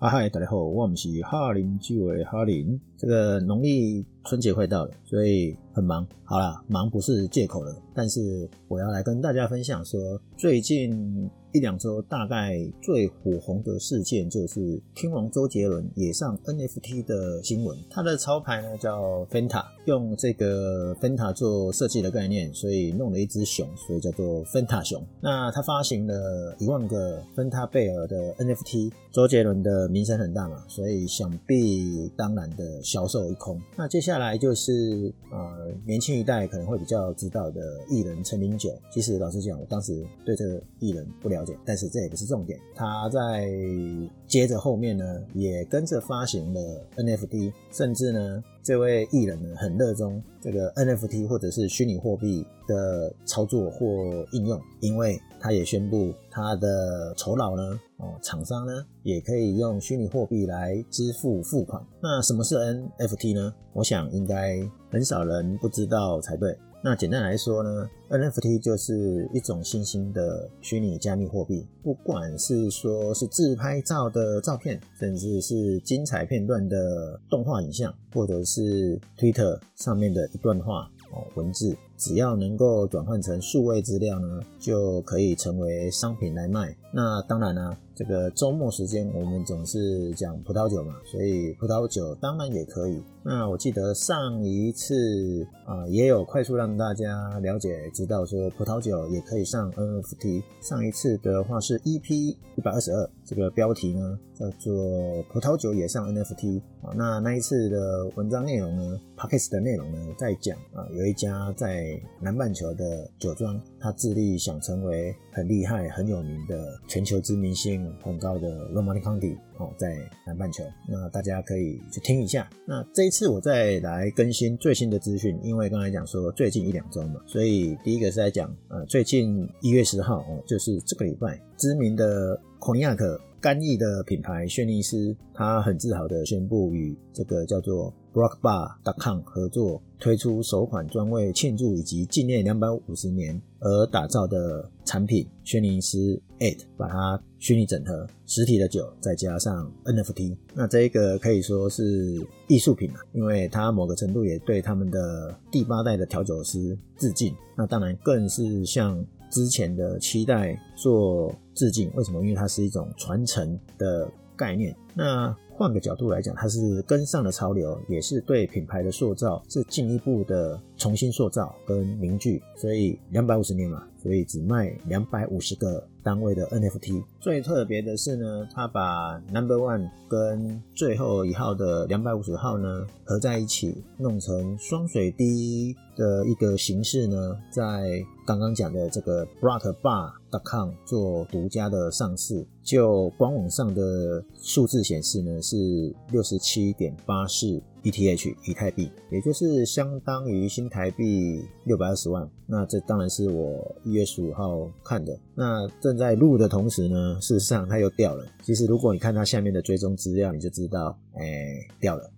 啊嗨，大家好，我们是哈林居委哈林。这个农历春节快到了，所以很忙。好啦，忙不是借口了，但是我要来跟大家分享说，最近一两周大概最火红的事件就是天王周杰伦也上 NFT 的新闻。他的潮牌呢叫 Fanta，用这个 Fanta 做设计的概念，所以弄了一只熊，所以叫做 Fanta 熊。那他发行了一万个 Fenta 贝尔的 NFT，周杰伦的名声很大嘛，所以想必当然的。销售一空，那接下下来就是呃年轻一代可能会比较知道的艺人陈明九。其实老实讲，我当时对这个艺人不了解，但是这也不是重点。他在接着后面呢，也跟着发行了 NFT，甚至呢。这位艺人呢，很热衷这个 NFT 或者是虚拟货币的操作或应用，因为他也宣布他的酬劳呢，哦，厂商呢也可以用虚拟货币来支付付款。那什么是 NFT 呢？我想应该很少人不知道才对。那简单来说呢，NFT 就是一种新兴的虚拟加密货币。不管是说是自拍照的照片，甚至是精彩片段的动画影像，或者是 Twitter 上面的一段话哦文字，只要能够转换成数位资料呢，就可以成为商品来卖。那当然呢。这个周末时间，我们总是讲葡萄酒嘛，所以葡萄酒当然也可以。那我记得上一次啊，也有快速让大家了解知道说葡萄酒也可以上 NFT。上一次的话是 EP 一百二十二，这个标题呢叫做葡萄酒也上 NFT 啊。那那一次的文章内容呢 p o c k e t 的内容呢，在讲啊，有一家在南半球的酒庄，他致力想成为很厉害、很有名的全球知名性。很高的 Romani County 哦，在南半球，那大家可以去听一下。那这一次我再来更新最新的资讯，因为刚才讲说最近一两周嘛，所以第一个是在讲呃，最近一月十号哦，就是这个礼拜，知名的孔尼亚克干邑的品牌轩尼诗，他很自豪的宣布与这个叫做 Brockbar.com 合作。推出首款专为庆祝以及纪念两百五十年而打造的产品——轩尼诗 Eight，把它虚拟整合实体的酒，再加上 NFT，那这一个可以说是艺术品啊，因为它某个程度也对他们的第八代的调酒师致敬。那当然更是向之前的七代做致敬。为什么？因为它是一种传承的概念。那换个角度来讲，它是跟上了潮流，也是对品牌的塑造是进一步的重新塑造跟凝聚。所以两百五十年嘛，所以只卖两百五十个单位的 NFT。最特别的是呢，他把 Number One 跟最后一号的两百五十号呢合在一起，弄成双水滴的一个形式呢，在刚刚讲的这个 b r o t b a r c o m 做独家的上市。就官网上的数字显示呢。是六十七点八四 ETH 以太币，也就是相当于新台币六百二十万。那这当然是我一月十五号看的。那正在录的同时呢，事实上它又掉了。其实如果你看它下面的追踪资料，你就知道，哎，掉了。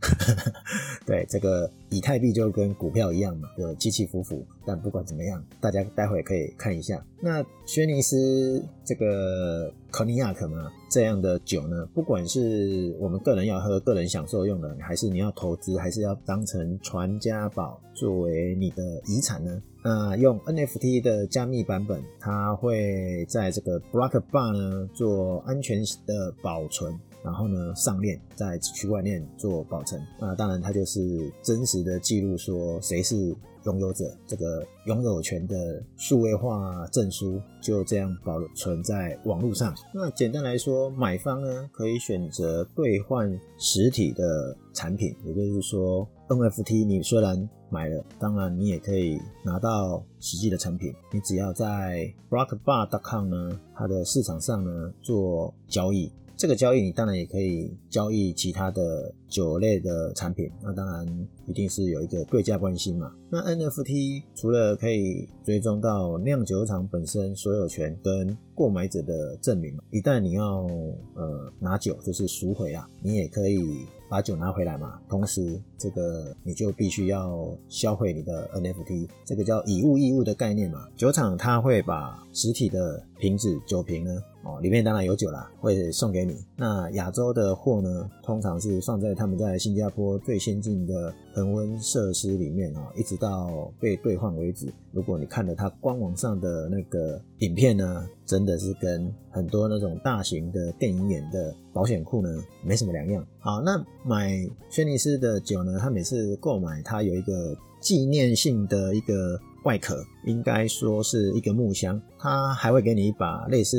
对，这个以太币就跟股票一样嘛，就起起伏伏。但不管怎么样，大家待会可以看一下。那轩尼斯这个科尼亚克嘛，这样的酒呢，不管是我们个人要喝、个人享受用的，还是你要投资，还是要当成传家宝作为你的遗产呢？那用 NFT 的加密版本，它会在这个 Block Bar 呢做安全的保存。然后呢，上链在区块链做保存，那当然它就是真实的记录，说谁是拥有者，这个拥有权的数位化证书就这样保存在网络上。那简单来说，买方呢可以选择兑换实体的产品，也就是说 NFT 你虽然买了，当然你也可以拿到实际的产品，你只要在 Blockbar.com 呢它的市场上呢做交易。这个交易你当然也可以交易其他的酒类的产品，那当然一定是有一个对价关系嘛。那 NFT 除了可以追踪到酿酒厂本身所有权跟购买者的证明，一旦你要呃拿酒就是赎回啊，你也可以把酒拿回来嘛。同时这个你就必须要销毁你的 NFT，这个叫以物易物的概念嘛。酒厂它会把实体的瓶子酒瓶呢。哦，里面当然有酒啦，会送给你。那亚洲的货呢，通常是放在他们在新加坡最先进的恒温设施里面啊，一直到被兑换为止。如果你看了它官网上的那个影片呢，真的是跟很多那种大型的电影演的保险库呢没什么两样。好，那买轩尼诗的酒呢，他每次购买它有一个纪念性的一个。外壳应该说是一个木箱，它还会给你一把类似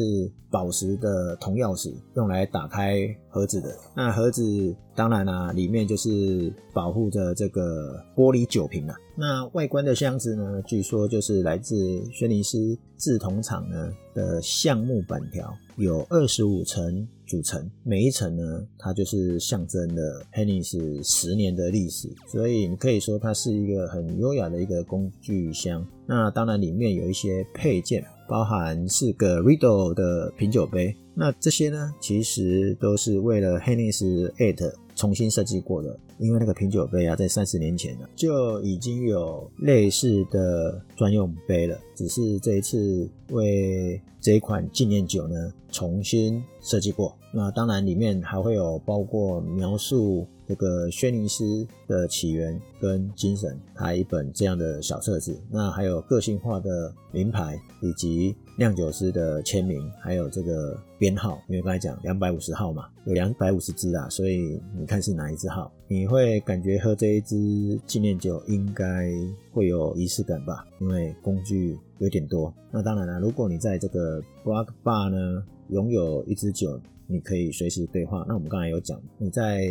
宝石的铜钥匙，用来打开盒子的。那盒子当然啦，里面就是保护着这个玻璃酒瓶啊。那外观的箱子呢，据说就是来自轩尼诗制铜厂呢的橡木板条，有二十五层。组成每一层呢，它就是象征了 Hennis 十年的历史，所以你可以说它是一个很优雅的一个工具箱。那当然里面有一些配件，包含四个 Riddle 的品酒杯。那这些呢，其实都是为了 Hennis Eight 重新设计过的。因为那个品酒杯啊，在三十年前呢就已经有类似的专用杯了，只是这一次为这一款纪念酒呢重新设计过。那当然里面还会有包括描述这个轩尼诗的起源跟精神，它一本这样的小册子。那还有个性化的名牌以及。酿酒师的签名，还有这个编号，因为刚才讲两百五十号嘛，有两百五十支啊，所以你看是哪一支号，你会感觉喝这一支纪念酒应该会有仪式感吧？因为工具有点多。那当然了，如果你在这个 Block Bar 呢，拥有一支酒。你可以随时对话。那我们刚才有讲，你在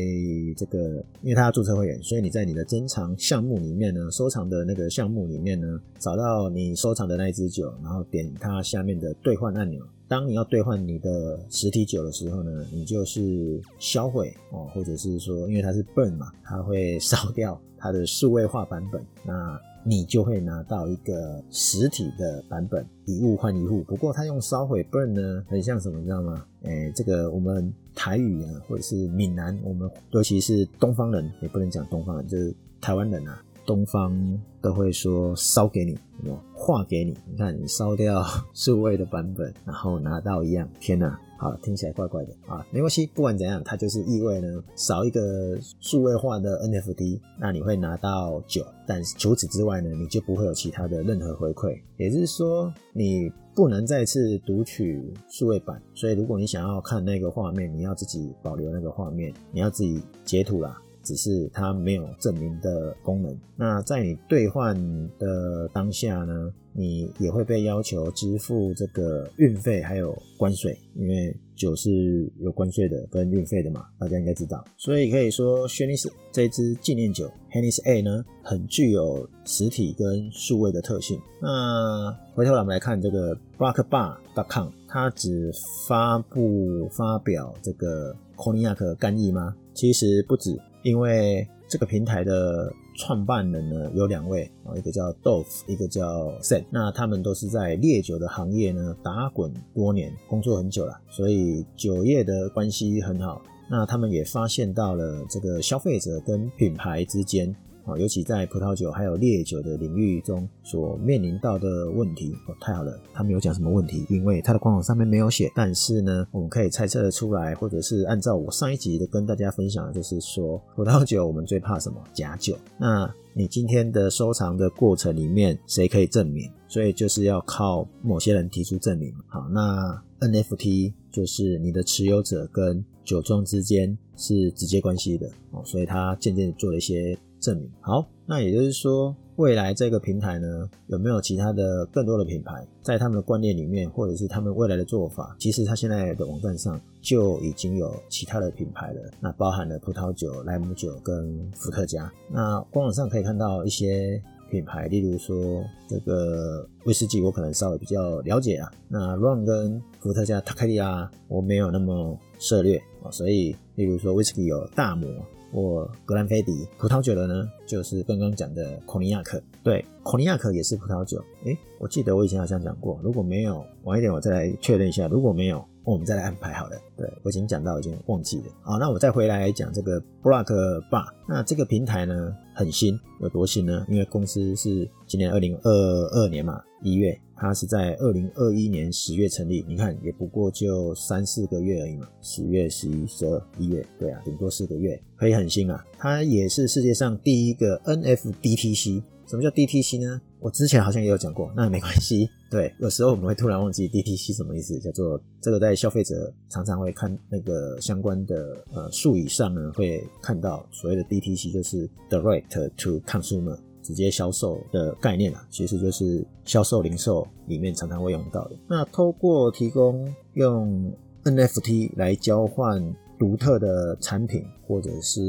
这个，因为他要注册会员，所以你在你的珍藏项目里面呢，收藏的那个项目里面呢，找到你收藏的那一支酒，然后点它下面的兑换按钮。当你要兑换你的实体酒的时候呢，你就是销毁哦，或者是说，因为它是 burn 嘛，它会烧掉它的数位化版本。那你就会拿到一个实体的版本，一物换一物。不过它用烧毁 burn 呢，很像什么，你知道吗？诶，这个我们台语啊，或者是闽南，我们尤其是东方人，也不能讲东方人，就是台湾人啊，东方都会说烧给你，什么画给你。你看，你烧掉数位的版本，然后拿到一样，天哪！好，听起来怪怪的啊，没关系，不管怎样，它就是意味呢少一个数位化的 NFT，那你会拿到九，但除此之外呢，你就不会有其他的任何回馈，也就是说你不能再次读取数位版，所以如果你想要看那个画面，你要自己保留那个画面，你要自己截图啦。只是它没有证明的功能。那在你兑换的当下呢，你也会被要求支付这个运费还有关税，因为酒是有关税的跟运费的嘛，大家应该知道。所以可以说，轩尼诗这支纪念酒 henness A 呢，很具有实体跟数位的特性。那回头来我们来看这个 Blackbar.com，它只发布发表这个 Cognac 干邑吗？其实不止。因为这个平台的创办人呢有两位，一个叫 Dove，一个叫 Sen，那他们都是在烈酒的行业呢打滚多年，工作很久了，所以酒业的关系很好。那他们也发现到了这个消费者跟品牌之间。啊，尤其在葡萄酒还有烈酒的领域中所面临到的问题，哦，太好了，他没有讲什么问题，因为他的官网上面没有写。但是呢，我们可以猜测的出来，或者是按照我上一集的跟大家分享，的就是说葡萄酒我们最怕什么？假酒。那你今天的收藏的过程里面，谁可以证明？所以就是要靠某些人提出证明。好，那 NFT 就是你的持有者跟酒庄之间是直接关系的哦，所以他渐渐做了一些。证明好，那也就是说，未来这个平台呢，有没有其他的更多的品牌，在他们的观念里面，或者是他们未来的做法，其实他现在的网站上就已经有其他的品牌了。那包含了葡萄酒、莱姆酒跟伏特加。那官网上可以看到一些品牌，例如说这个威士忌，我可能稍微比较了解啊。那 Ron 跟伏特加、塔克利亚，我没有那么涉猎啊。所以，例如说威士忌有大摩。我格兰菲迪葡萄酒的呢，就是刚刚讲的孔尼亚克。对，孔尼亚克也是葡萄酒。诶，我记得我以前好像讲过，如果没有晚一点，我再来确认一下。如果没有，我们再来安排好了。对我已经讲到，已经忘记了。好，那我再回来讲这个 Block Bar。那这个平台呢很新，有多新呢？因为公司是今年二零二二年嘛，一月，它是在二零二一年十月成立。你看也不过就三四个月而已嘛，十月、十一、十二、一月，对啊，顶多四个月，可以很新啊。它也是世界上第一个 NFDTC。什么叫 DTC 呢？我之前好像也有讲过，那没关系。对，有时候我们会突然忘记 DTC 什么意思，叫做这个在消费者常常会看那个相关的呃术语上呢，会看到所谓的 DTC 就是 Direct to Consumer，直接销售的概念啊，其实就是销售零售里面常常会用到的。那透过提供用 NFT 来交换。独特的产品或者是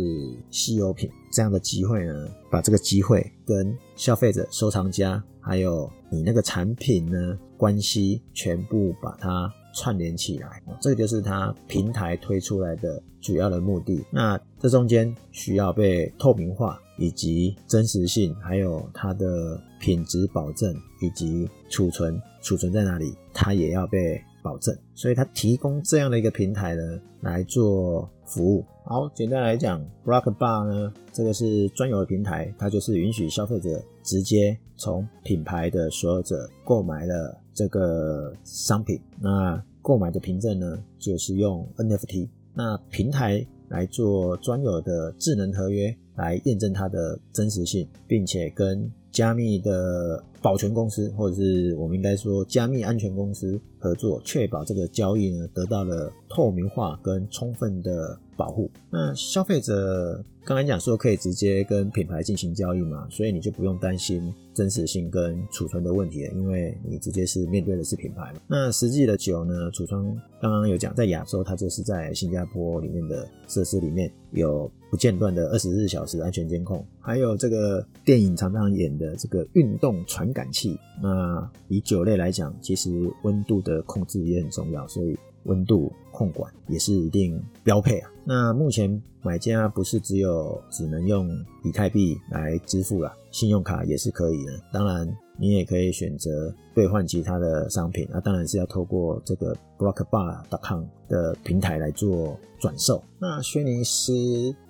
稀有品这样的机会呢，把这个机会跟消费者、收藏家，还有你那个产品呢关系全部把它串联起来，这个就是它平台推出来的主要的目的。那这中间需要被透明化，以及真实性，还有它的品质保证，以及储存储存在哪里，它也要被。保证，所以它提供这样的一个平台呢来做服务。好，简单来讲，Block Bar 呢，这个是专有的平台，它就是允许消费者直接从品牌的所有者购买了这个商品。那购买的凭证呢，就是用 NFT，那平台来做专有的智能合约来验证它的真实性，并且跟加密的。保全公司，或者是我们应该说加密安全公司合作，确保这个交易呢得到了透明化跟充分的保护。那消费者刚才讲说可以直接跟品牌进行交易嘛，所以你就不用担心真实性跟储存的问题了，因为你直接是面对的是品牌嘛。那实际的酒呢，储存刚刚有讲，在亚洲它就是在新加坡里面的设施里面有。不间断的二十四小时安全监控，还有这个电影常常演的这个运动传感器。那以酒类来讲，其实温度的控制也很重要，所以温度控管也是一定标配啊。那目前买家不是只有只能用以太币来支付了，信用卡也是可以的。当然。你也可以选择兑换其他的商品，那当然是要透过这个 blockbar.com 的平台来做转售。那轩尼诗，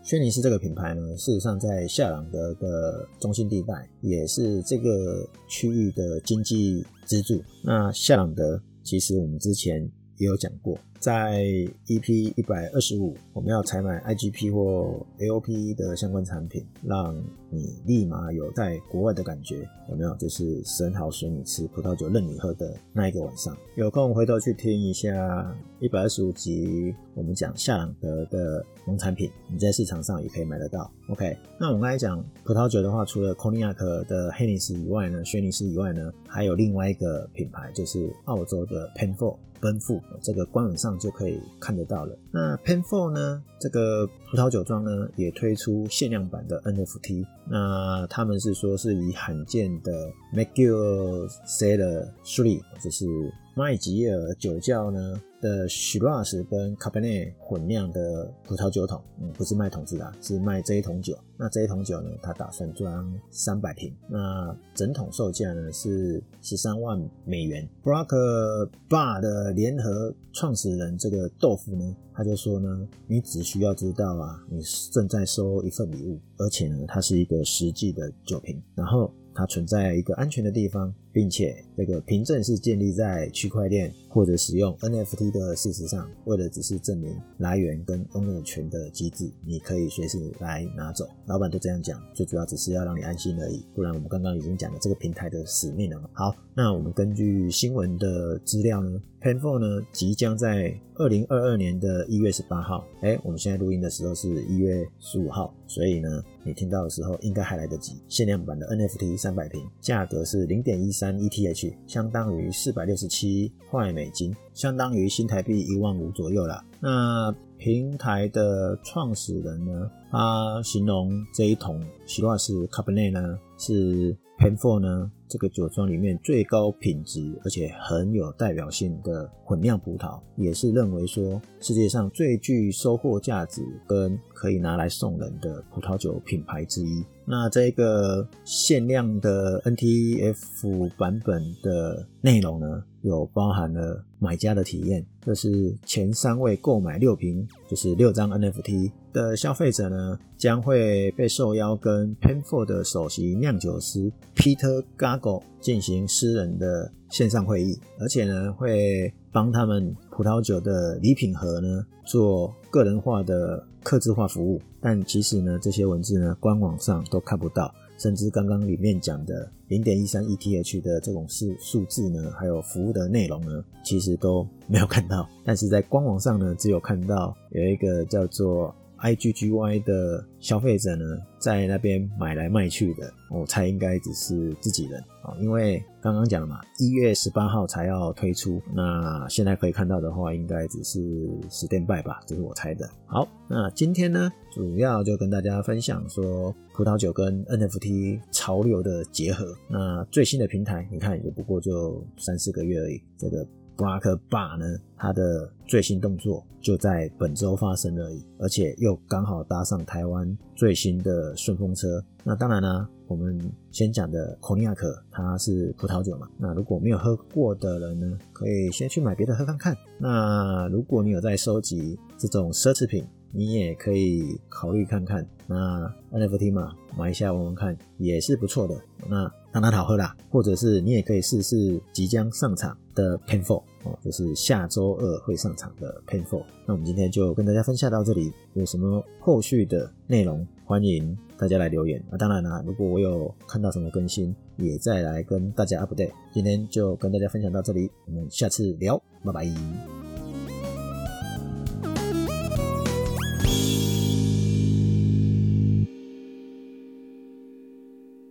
轩尼诗这个品牌呢，事实上在夏朗德的中心地带，也是这个区域的经济支柱。那夏朗德，其实我们之前也有讲过。在 EP 一百二十五，我们要采买 IGP 或 AOP 的相关产品，让你立马有在国外的感觉，有没有？就是生蚝随你吃，葡萄酒任你喝的那一个晚上。有空回头去听一下一百二十五集，我们讲夏朗德的农产品，你在市场上也可以买得到。OK，那我们刚才讲葡萄酒的话，除了 Cognac 的黑尼斯以外呢，轩尼斯以外呢，还有另外一个品牌，就是澳洲的 Penfold。奔赴这个官网上就可以看得到了。那 Penfold 呢？这个葡萄酒庄呢也推出限量版的 NFT。那他们是说是以罕见的 McGill Cellar Three，就是麦吉尔酒窖呢。的 Shiraz 跟 Cabernet 混酿的葡萄酒桶，嗯，不是卖桶子的，是卖这一桶酒。那这一桶酒呢，他打算装三百瓶。那整桶售价呢是十三万美元。Brock Bar 的联合创始人这个豆腐呢，他就说呢，你只需要知道啊，你正在收一份礼物，而且呢，它是一个实际的酒瓶，然后。它存在一个安全的地方，并且这个凭证是建立在区块链或者使用 NFT 的事实上，为了只是证明来源跟拥有权的机制，你可以随时来拿走。老板都这样讲，最主要只是要让你安心而已。不然我们刚刚已经讲了这个平台的使命了嘛。好，那我们根据新闻的资料呢，Panfor 呢即将在二零二二年的一月十八号，哎，我们现在录音的时候是一月十五号，所以呢。你听到的时候应该还来得及。限量版的 NFT 三百瓶，价格是零点一三三 ETH，相当于四百六十七块美金，相当于新台币一万五左右了。那平台的创始人呢，他形容这一桶希腊是 Cabernet 呢，是 Penfold 呢这个酒庄里面最高品质而且很有代表性的混酿葡萄，也是认为说世界上最具收获价值跟可以拿来送人的葡萄酒品牌之一。那这个限量的 NTF 版本的内容呢，有包含了买家的体验，就是前三位购买六瓶，就是六张 NFT 的消费者呢，将会被受邀跟 Penfold 的首席酿酒师 Peter Gago 进行私人的线上会议，而且呢，会帮他们葡萄酒的礼品盒呢做个人化的。刻字化服务，但其实呢，这些文字呢，官网上都看不到，甚至刚刚里面讲的零点一三 ETH 的这种数数字呢，还有服务的内容呢，其实都没有看到。但是在官网上呢，只有看到有一个叫做。IGGY 的消费者呢，在那边买来卖去的，我猜应该只是自己人啊，因为刚刚讲了嘛，一月十八号才要推出，那现在可以看到的话，应该只是十点半吧，这是我猜的。好，那今天呢，主要就跟大家分享说葡萄酒跟 NFT 潮流的结合。那最新的平台，你看也不过就三四个月而已，这个。Black Bar 呢，它的最新动作就在本周发生而已，而且又刚好搭上台湾最新的顺风车。那当然呢，我们先讲的孔尼亚克，它是葡萄酒嘛。那如果没有喝过的人呢，可以先去买别的喝看看。那如果你有在收集这种奢侈品，你也可以考虑看看。那 NFT 嘛，买一下闻闻看也是不错的。那当然好喝啦，或者是你也可以试试即将上场的 Painful 哦，就是下周二会上场的 Painful。那我们今天就跟大家分享到这里，有什么后续的内容，欢迎大家来留言。那当然啦，如果我有看到什么更新，也再来跟大家 update。今天就跟大家分享到这里，我们下次聊，拜拜。